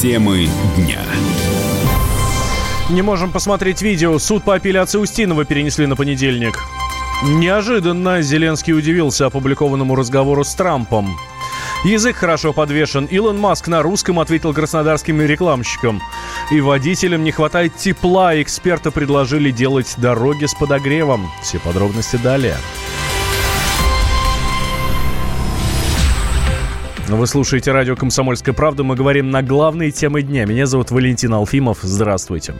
Темы дня. Не можем посмотреть видео. Суд по апелляции Устинова перенесли на понедельник. Неожиданно Зеленский удивился опубликованному разговору с Трампом. Язык хорошо подвешен. Илон Маск на русском ответил краснодарским рекламщикам. И водителям не хватает тепла. Эксперты предложили делать дороги с подогревом. Все подробности далее. Вы слушаете радио «Комсомольская правда». Мы говорим на главные темы дня. Меня зовут Валентин Алфимов. Здравствуйте.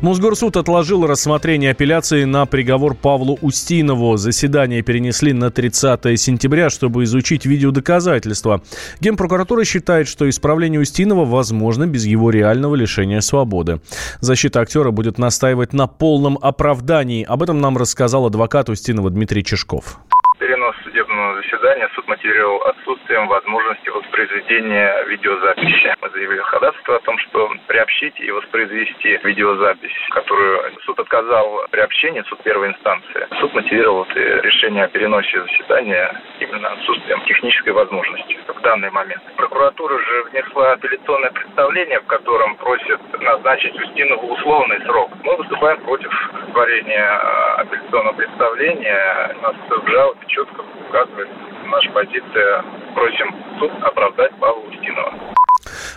Мосгорсуд отложил рассмотрение апелляции на приговор Павлу Устинову. Заседание перенесли на 30 сентября, чтобы изучить видеодоказательства. Генпрокуратура считает, что исправление Устинова возможно без его реального лишения свободы. Защита актера будет настаивать на полном оправдании. Об этом нам рассказал адвокат Устинова Дмитрий Чешков заседания суд мотивировал отсутствием возможности воспроизведения видеозаписи. Мы заявили ходатайство о том, что приобщить и воспроизвести видеозапись, которую суд отказал при общении, суд первой инстанции. Суд мотивировал это решение о переносе заседания именно отсутствием технической возможности в данный момент. Прокуратура же внесла апелляционное представление, в котором просит назначить Устинову условный срок. Мы выступаем против творения э, апелляционного представления. У нас в жалобе четко указывается наша позиция. Просим суд оправдать Павла Устинова.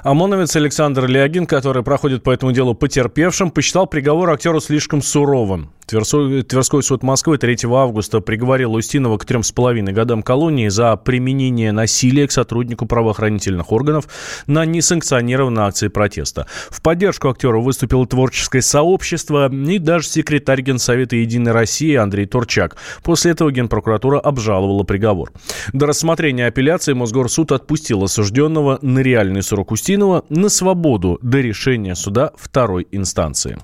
ОМОНовец Александр Леогин, который проходит по этому делу потерпевшим, посчитал приговор актеру слишком суровым. Тверской, Тверской суд Москвы 3 августа приговорил Устинова к трем с половиной годам колонии за применение насилия к сотруднику правоохранительных органов на несанкционированной акции протеста. В поддержку актера выступило творческое сообщество и даже секретарь Генсовета «Единой России» Андрей Турчак. После этого Генпрокуратура обжаловала приговор. До рассмотрения апелляции Мосгорсуд отпустил осужденного на реальный срок Устинова на свободу до решения суда второй инстанции.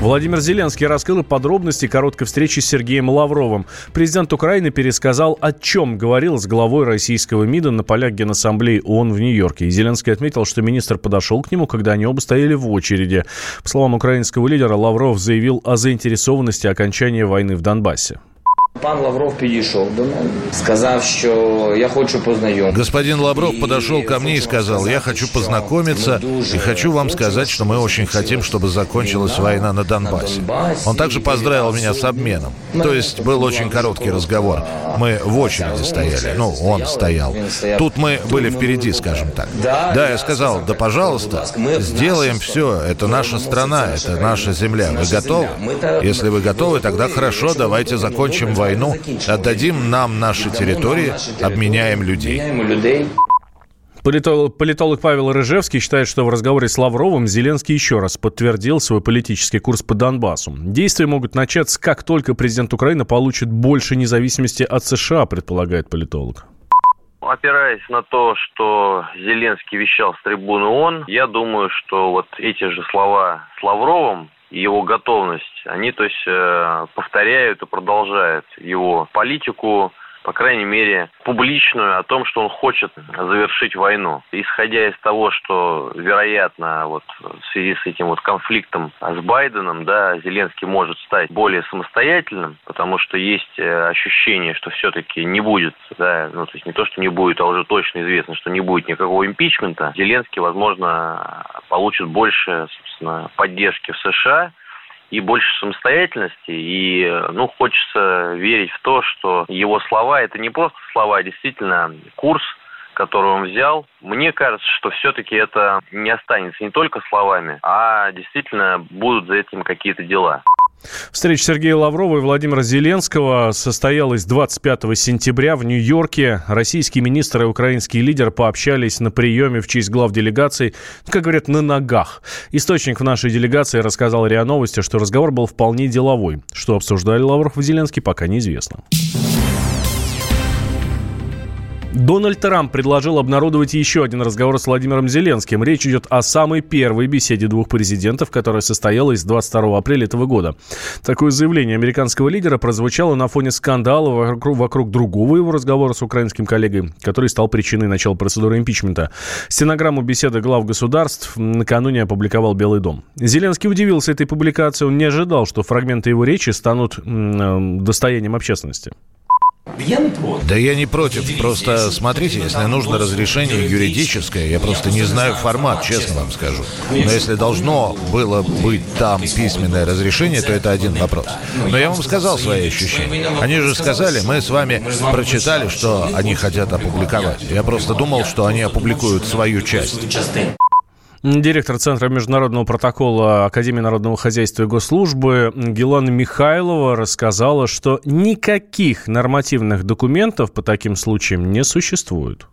Владимир Зеленский раскрыл подробности короткой встречи с Сергеем Лавровым. Президент Украины пересказал, о чем говорил с главой российского МИДа на полях Генассамблеи ООН в Нью-Йорке. И Зеленский отметил, что министр подошел к нему, когда они оба стояли в очереди. По словам украинского лидера, Лавров заявил о заинтересованности окончания войны в Донбассе. Пан Лавров підійшов до мене, сказав, що я хочу познайомиться. Господин Лавров подошел ко мне и сказал, я хочу познакомиться и хочу вам сказать, что мы очень хотим, чтобы закончилась война на Донбассе. Он также поздравил меня с обменом. То есть был очень короткий разговор. Мы в очереди стояли, ну, он стоял. Тут мы были впереди, скажем так. Да, я сказал, да, пожалуйста, сделаем все, это наша страна, это наша земля. Вы готовы? Если вы готовы, тогда хорошо, давайте закончим войну, отдадим нам наши территории, обменяем людей. Политолог, политолог Павел Рыжевский считает, что в разговоре с Лавровым Зеленский еще раз подтвердил свой политический курс по Донбассу. Действия могут начаться, как только президент Украины получит больше независимости от США, предполагает политолог. Опираясь на то, что Зеленский вещал с трибуны ООН, я думаю, что вот эти же слова с Лавровым его готовность, они, то есть, э, повторяют и продолжают его политику, по крайней мере, публичную о том, что он хочет завершить войну. Исходя из того, что, вероятно, вот в связи с этим вот конфликтом с Байденом, да, Зеленский может стать более самостоятельным, потому что есть э, ощущение, что все-таки не будет, да, ну, то есть не то, что не будет, а уже точно известно, что не будет никакого импичмента, Зеленский, возможно, получит больше, собственно, поддержки в США, и больше самостоятельности. И, ну, хочется верить в то, что его слова – это не просто слова, а действительно курс, который он взял. Мне кажется, что все-таки это не останется не только словами, а действительно будут за этим какие-то дела. Встреча Сергея Лаврова и Владимира Зеленского состоялась 25 сентября в Нью-Йорке. Российский министр и украинский лидер пообщались на приеме в честь глав делегаций, как говорят, на ногах. Источник в нашей делегации рассказал РИА Новости, что разговор был вполне деловой. Что обсуждали Лавров и Зеленский, пока неизвестно. Дональд Трамп предложил обнародовать еще один разговор с Владимиром Зеленским. Речь идет о самой первой беседе двух президентов, которая состоялась 22 апреля этого года. Такое заявление американского лидера прозвучало на фоне скандала вокруг, вокруг другого его разговора с украинским коллегой, который стал причиной начала процедуры импичмента. Стенограмму беседы глав государств накануне опубликовал Белый дом. Зеленский удивился этой публикации. Он не ожидал, что фрагменты его речи станут э, достоянием общественности. Да я не против. Просто смотрите, если нужно разрешение юридическое, я просто не знаю формат, честно вам скажу. Но если должно было быть там письменное разрешение, то это один вопрос. Но я вам сказал свои ощущения. Они же сказали, мы с вами прочитали, что они хотят опубликовать. Я просто думал, что они опубликуют свою часть. Директор Центра международного протокола Академии народного хозяйства и госслужбы Гелана Михайлова рассказала, что никаких нормативных документов по таким случаям не существует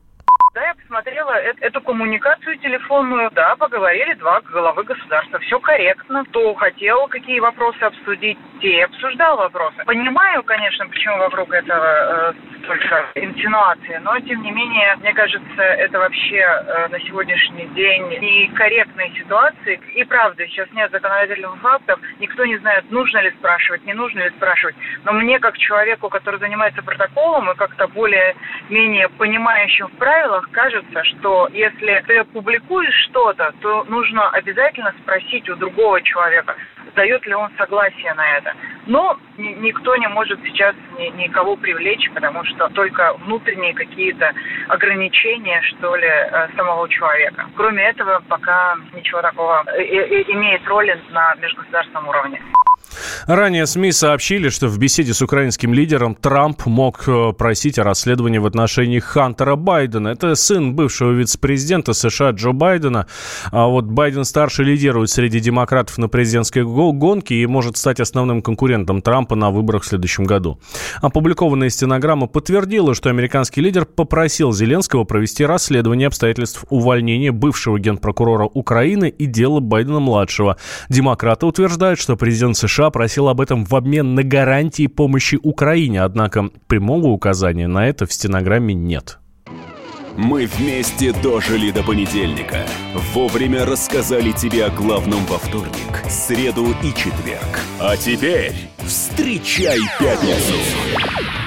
посмотрела эту коммуникацию телефонную. Да, поговорили два главы государства. Все корректно. Кто хотел какие вопросы обсудить, те обсуждал вопросы. Понимаю, конечно, почему вокруг этого э, только инсинуации, но тем не менее, мне кажется, это вообще э, на сегодняшний день некорректные ситуации. И правда, сейчас нет законодательных фактов, никто не знает, нужно ли спрашивать, не нужно ли спрашивать. Но мне, как человеку, который занимается протоколом и как-то более-менее понимающим в правилах, кажется, кажется, что если ты публикуешь что-то, то нужно обязательно спросить у другого человека, дает ли он согласие на это. Но никто не может сейчас ни, никого привлечь, потому что только внутренние какие-то ограничения, что ли, э, самого человека. Кроме этого, пока ничего такого э, э, имеет роли на межгосударственном уровне. Ранее СМИ сообщили, что в беседе с украинским лидером Трамп мог э, просить о расследовании в отношении Хантера Байдена. Это сын бывшего вице-президента США Джо Байдена. А вот Байден-старший лидирует среди демократов на президентской гонке и может стать основным конкурентом Трампа на выборах в следующем году. Опубликованная стенограмма подтвердила, что американский лидер попросил Зеленского провести расследование обстоятельств увольнения бывшего генпрокурора Украины и дела Байдена-младшего. Демократы утверждают, что президент США США просил об этом в обмен на гарантии помощи Украине, однако прямого указания на это в стенограмме нет. Мы вместе дожили до понедельника. Вовремя рассказали тебе о главном во вторник, среду и четверг. А теперь встречай пятницу!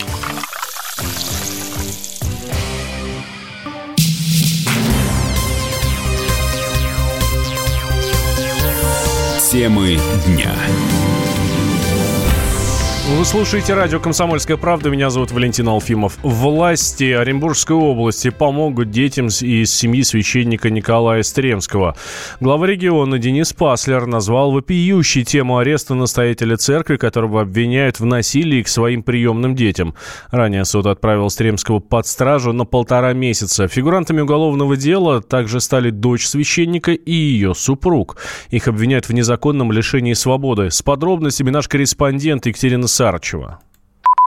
Темы дня. Вы слушаете радио «Комсомольская правда». Меня зовут Валентин Алфимов. Власти Оренбургской области помогут детям из семьи священника Николая Стремского. Глава региона Денис Паслер назвал вопиющей тему ареста настоятеля церкви, которого обвиняют в насилии к своим приемным детям. Ранее суд отправил Стремского под стражу на полтора месяца. Фигурантами уголовного дела также стали дочь священника и ее супруг. Их обвиняют в незаконном лишении свободы. С подробностями наш корреспондент Екатерина Сарычева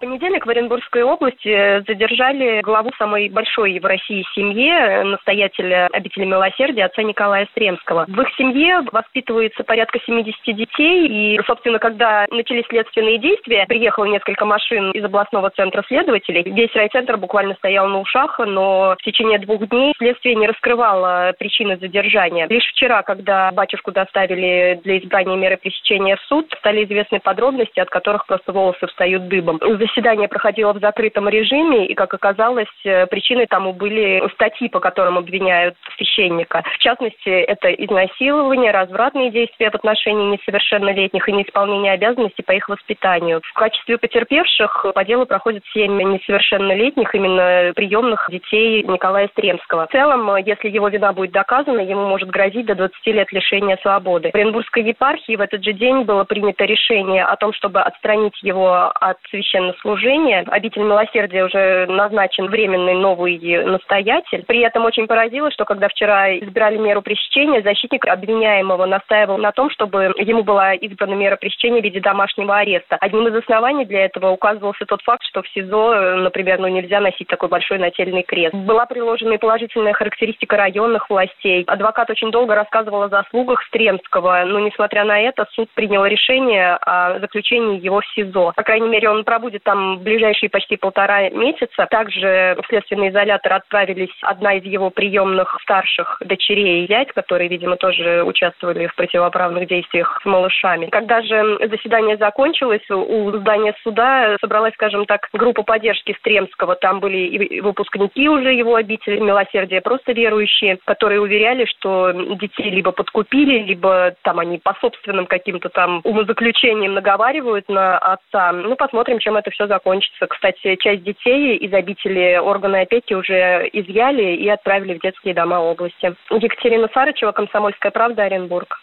понедельник в Оренбургской области задержали главу самой большой в России семьи, настоятеля обители милосердия, отца Николая Стремского. В их семье воспитывается порядка 70 детей, и, собственно, когда начались следственные действия, приехало несколько машин из областного центра следователей. Весь райцентр буквально стоял на ушах, но в течение двух дней следствие не раскрывало причины задержания. Лишь вчера, когда батюшку доставили для избрания меры пресечения в суд, стали известны подробности, от которых просто волосы встают дыбом заседание проходило в закрытом режиме, и, как оказалось, э, причиной тому были статьи, по которым обвиняют священника. В частности, это изнасилование, развратные действия в отношении несовершеннолетних и неисполнение обязанностей по их воспитанию. В качестве потерпевших по делу проходит семь несовершеннолетних, именно приемных детей Николая Стремского. В целом, если его вина будет доказана, ему может грозить до 20 лет лишения свободы. В Оренбургской епархии в этот же день было принято решение о том, чтобы отстранить его от священнослужения служения. Обитель милосердия уже назначен временный новый настоятель. При этом очень поразило, что когда вчера избирали меру пресечения, защитник обвиняемого настаивал на том, чтобы ему была избрана мера пресечения в виде домашнего ареста. Одним из оснований для этого указывался тот факт, что в СИЗО, например, ну, нельзя носить такой большой нательный крест. Была приложена и положительная характеристика районных властей. Адвокат очень долго рассказывал о заслугах Стремского, но, несмотря на это, суд принял решение о заключении его в СИЗО. По крайней мере, он пробудет там ближайшие почти полтора месяца. Также в следственный изолятор отправились одна из его приемных старших дочерей и зять, которые, видимо, тоже участвовали в противоправных действиях с малышами. Когда же заседание закончилось, у здания суда собралась, скажем так, группа поддержки Стремского. Там были и выпускники уже его обители милосердия, просто верующие, которые уверяли, что детей либо подкупили, либо там они по собственным каким-то там умозаключениям наговаривают на отца. Ну, посмотрим, чем это все закончится. Кстати, часть детей из обители органы опеки уже изъяли и отправили в детские дома области. Екатерина Сарычева, Комсомольская правда, Оренбург.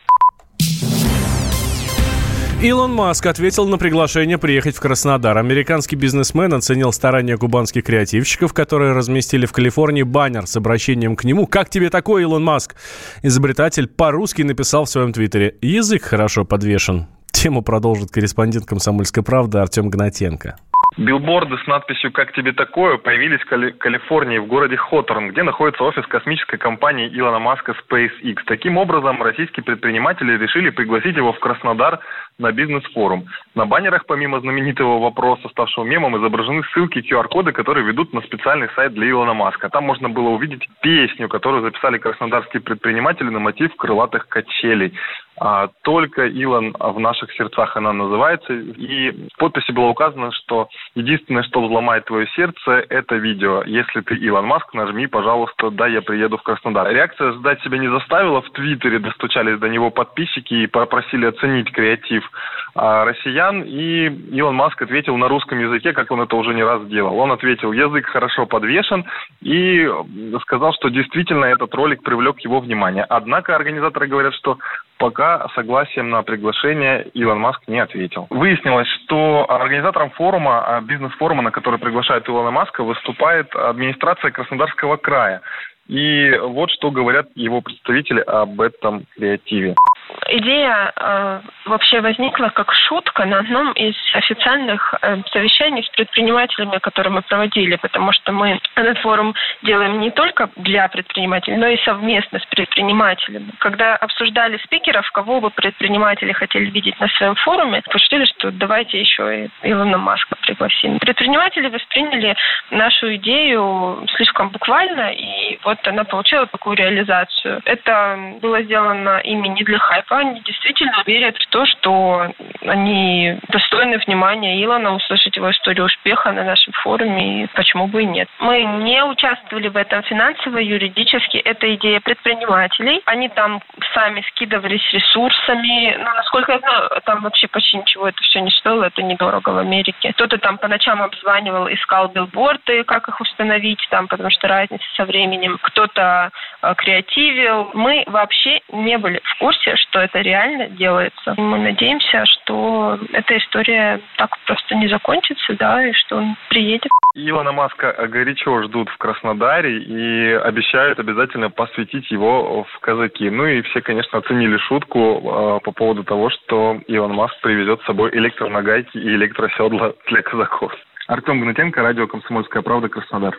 Илон Маск ответил на приглашение приехать в Краснодар. Американский бизнесмен оценил старания кубанских креативщиков, которые разместили в Калифорнии баннер с обращением к нему. «Как тебе такое, Илон Маск?» Изобретатель по-русски написал в своем твиттере «Язык хорошо подвешен». Тему продолжит корреспондент «Комсомольской правды» Артем Гнатенко. Билборды с надписью «Как тебе такое» появились в Кали- Калифорнии в городе Хоторн, где находится офис космической компании Илона Маска SpaceX. Таким образом, российские предприниматели решили пригласить его в Краснодар на бизнес-форум. На баннерах, помимо знаменитого вопроса, ставшего мемом, изображены ссылки QR-коды, которые ведут на специальный сайт для Илона Маска. Там можно было увидеть песню, которую записали краснодарские предприниматели на мотив крылатых качелей. А, только Илон в наших сердцах она называется. И в подписи было указано, что единственное, что взломает твое сердце, это видео. Если ты Илон Маск, нажми, пожалуйста, да, я приеду в Краснодар. Реакция ждать себя не заставила. В Твиттере достучались до него подписчики и попросили оценить креатив а, россиян. И Илон Маск ответил на русском языке, как он это уже не раз делал. Он ответил, язык хорошо подвешен и сказал, что действительно этот ролик привлек его внимание. Однако организаторы говорят, что пока согласием на приглашение Илон Маск не ответил. Выяснилось, что организатором форума, а, бизнес-форума, на который приглашают Илона Маска, выступает администрация Краснодарского края. И вот что говорят его представители об этом креативе. Идея э, вообще возникла как шутка на одном из официальных э, совещаний с предпринимателями, которые мы проводили, потому что мы этот форум делаем не только для предпринимателей, но и совместно с предпринимателями. Когда обсуждали спикеров, кого бы предприниматели хотели видеть на своем форуме, решили, что давайте еще и Илона Маска пригласим. Предприниматели восприняли нашу идею слишком буквально, и вот она получила такую реализацию. Это было сделано ими не для хайпа, они действительно верят в то, что они достойны внимания Илона, услышать его историю успеха на нашем форуме, и почему бы и нет. Мы не участвовали в этом финансово, юридически. Это идея предпринимателей. Они там сами скидывались ресурсами. Но, насколько я знаю, там вообще почти ничего это все не стоило, это недорого в Америке. Кто-то там по ночам обзванивал, искал билборды, как их установить там, потому что разница со временем. Кто-то э, креативил. Мы вообще не были в курсе, что это реально делается. Мы надеемся, что эта история так просто не закончится, да, и что он приедет. Илона Маска горячо ждут в Краснодаре и обещают обязательно посвятить его в казаки. Ну и все, конечно, оценили шутку э, по поводу того, что Илон Маск привезет с собой электронагайки и электроседла для казаков. Артем Гнатенко, радио «Комсомольская правда», Краснодар.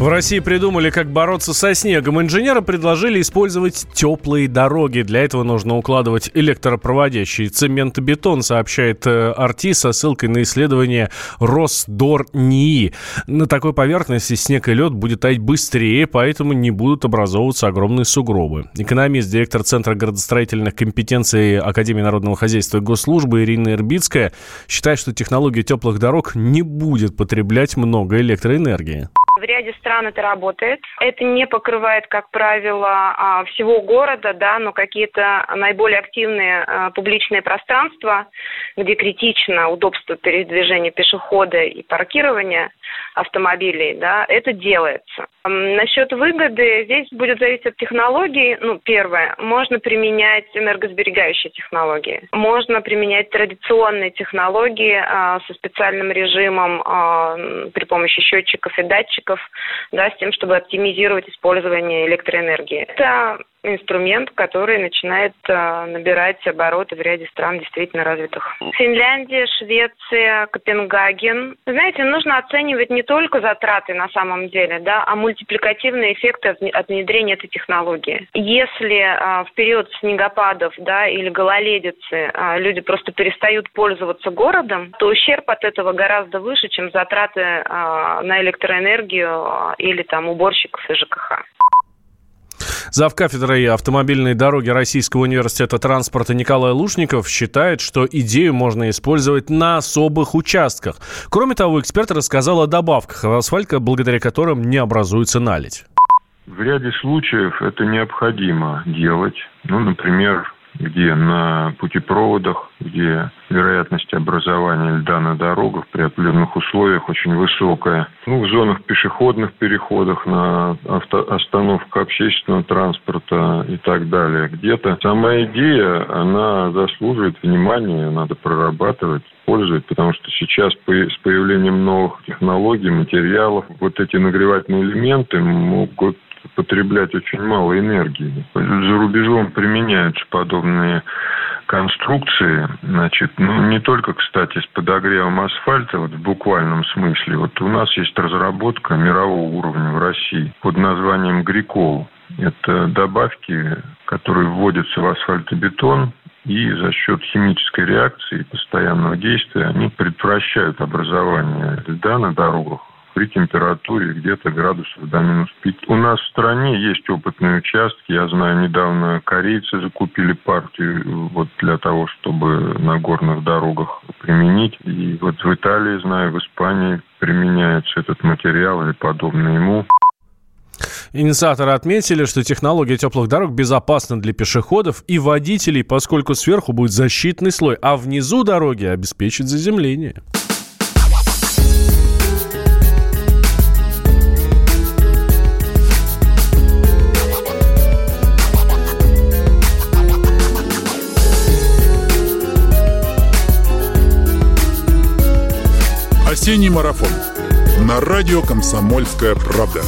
В России придумали, как бороться со снегом. Инженеры предложили использовать теплые дороги. Для этого нужно укладывать электропроводящий цемент-бетон, сообщает э, Арти со ссылкой на исследование Росдор-НИИ. На такой поверхности снег и лед будет таять быстрее, поэтому не будут образовываться огромные сугробы. Экономист, директор Центра городостроительных компетенций Академии народного хозяйства и госслужбы Ирина Ирбицкая считает, что технология теплых дорог не будет потреблять много электроэнергии. В ряде стран это работает. Это не покрывает, как правило, а, всего города, да, но какие-то наиболее активные а, публичные пространства, где критично удобство передвижения пешехода и паркирования автомобилей, да, это делается. Насчет выгоды, здесь будет зависеть от технологии. Ну, первое, можно применять энергосберегающие технологии. Можно применять традиционные технологии а, со специальным режимом а, при помощи счетчиков и датчиков датчиков, да, с тем, чтобы оптимизировать использование электроэнергии. Это инструмент, который начинает э, набирать обороты в ряде стран действительно развитых. Финляндия, Швеция, Копенгаген. Знаете, нужно оценивать не только затраты на самом деле, да, а мультипликативные эффекты от внедрения этой технологии. Если э, в период снегопадов да, или гололедицы э, люди просто перестают пользоваться городом, то ущерб от этого гораздо выше, чем затраты на электроэнергию или там уборщиков и ЖКХ. Зав кафедрой автомобильной дороги Российского университета транспорта Николай Лушников считает, что идею можно использовать на особых участках. Кроме того, эксперт рассказал о добавках в асфальт, благодаря которым не образуется наледь. В ряде случаев это необходимо делать. Ну, например, где на путепроводах, где вероятность образования льда на дорогах при определенных условиях очень высокая. Ну, в зонах пешеходных переходах, на авто, остановках общественного транспорта и так далее. Где-то сама идея, она заслуживает внимания, надо прорабатывать использовать, потому что сейчас с появлением новых технологий, материалов, вот эти нагревательные элементы могут потреблять очень мало энергии. За рубежом применяются подобные конструкции, значит, ну, не только, кстати, с подогревом асфальта, вот в буквальном смысле. Вот у нас есть разработка мирового уровня в России под названием «Грикол». Это добавки, которые вводятся в асфальтобетон, и за счет химической реакции и постоянного действия они предотвращают образование льда на дорогах при температуре где-то градусов до минус 5. У нас в стране есть опытные участки. Я знаю, недавно корейцы закупили партию вот для того, чтобы на горных дорогах применить. И вот в Италии, знаю, в Испании применяется этот материал или подобный ему. Инициаторы отметили, что технология теплых дорог безопасна для пешеходов и водителей, поскольку сверху будет защитный слой, а внизу дороги обеспечит заземление. Осенний марафон. На радио «Комсомольская правда».